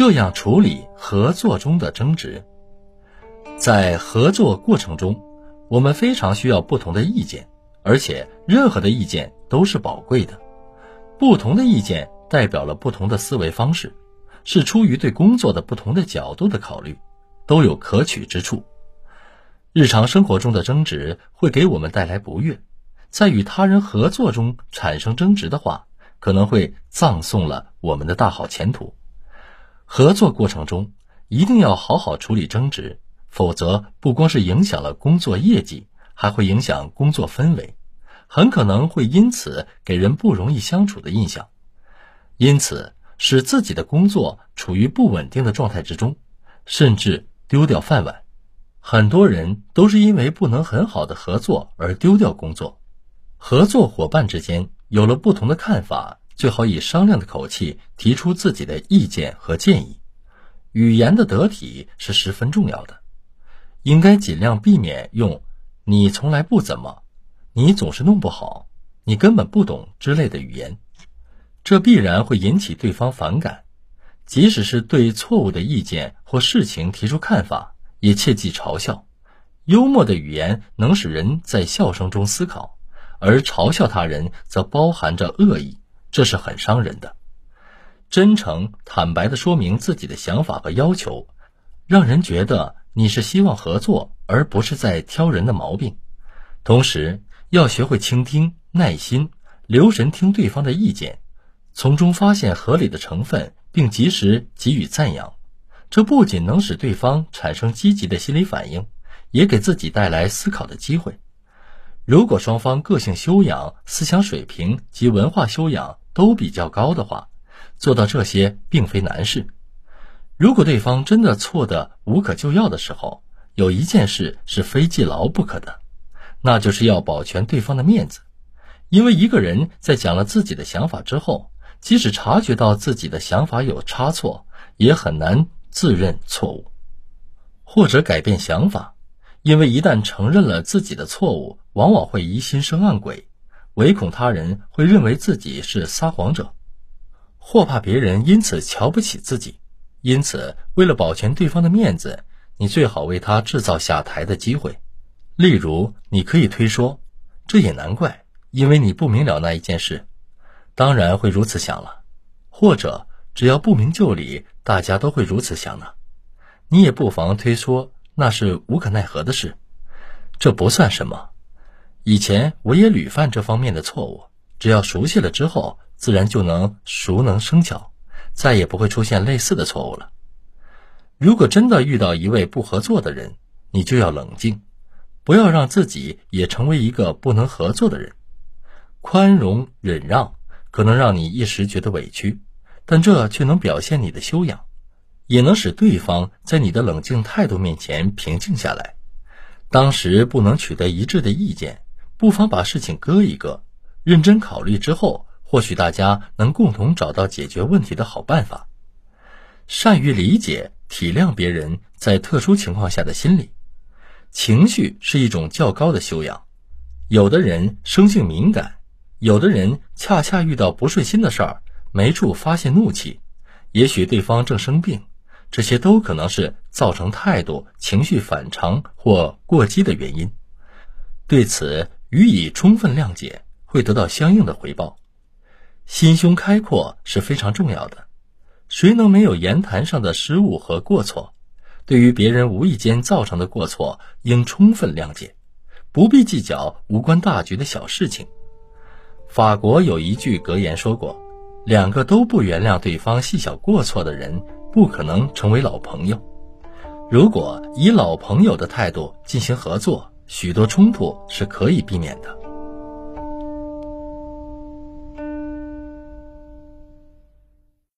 这样处理合作中的争执。在合作过程中，我们非常需要不同的意见，而且任何的意见都是宝贵的。不同的意见代表了不同的思维方式，是出于对工作的不同的角度的考虑，都有可取之处。日常生活中的争执会给我们带来不悦，在与他人合作中产生争执的话，可能会葬送了我们的大好前途。合作过程中一定要好好处理争执，否则不光是影响了工作业绩，还会影响工作氛围。很可能会因此给人不容易相处的印象，因此使自己的工作处于不稳定的状态之中，甚至丢掉饭碗。很多人都是因为不能很好的合作而丢掉工作。合作伙伴之间有了不同的看法，最好以商量的口气提出自己的意见和建议。语言的得体是十分重要的，应该尽量避免用“你从来不怎么”。你总是弄不好，你根本不懂之类的语言，这必然会引起对方反感。即使是对错误的意见或事情提出看法，也切忌嘲笑。幽默的语言能使人在笑声中思考，而嘲笑他人则包含着恶意，这是很伤人的。真诚坦白地说明自己的想法和要求，让人觉得你是希望合作，而不是在挑人的毛病。同时，要学会倾听、耐心、留神听对方的意见，从中发现合理的成分，并及时给予赞扬。这不仅能使对方产生积极的心理反应，也给自己带来思考的机会。如果双方个性修养、思想水平及文化修养都比较高的话，做到这些并非难事。如果对方真的错得无可救药的时候，有一件事是非记牢不可的。那就是要保全对方的面子，因为一个人在讲了自己的想法之后，即使察觉到自己的想法有差错，也很难自认错误，或者改变想法，因为一旦承认了自己的错误，往往会疑心生暗鬼，唯恐他人会认为自己是撒谎者，或怕别人因此瞧不起自己，因此为了保全对方的面子，你最好为他制造下台的机会。例如，你可以推说，这也难怪，因为你不明了那一件事，当然会如此想了。或者，只要不明就里，大家都会如此想呢。你也不妨推说那是无可奈何的事，这不算什么。以前我也屡犯这方面的错误，只要熟悉了之后，自然就能熟能生巧，再也不会出现类似的错误了。如果真的遇到一位不合作的人，你就要冷静。不要让自己也成为一个不能合作的人。宽容忍让可能让你一时觉得委屈，但这却能表现你的修养，也能使对方在你的冷静态度面前平静下来。当时不能取得一致的意见，不妨把事情搁一搁，认真考虑之后，或许大家能共同找到解决问题的好办法。善于理解、体谅别人在特殊情况下的心理。情绪是一种较高的修养，有的人生性敏感，有的人恰恰遇到不顺心的事儿，没处发泄怒气，也许对方正生病，这些都可能是造成态度、情绪反常或过激的原因。对此予以充分谅解，会得到相应的回报。心胸开阔是非常重要的，谁能没有言谈上的失误和过错？对于别人无意间造成的过错，应充分谅解，不必计较无关大局的小事情。法国有一句格言说过：“两个都不原谅对方细小过错的人，不可能成为老朋友。”如果以老朋友的态度进行合作，许多冲突是可以避免的。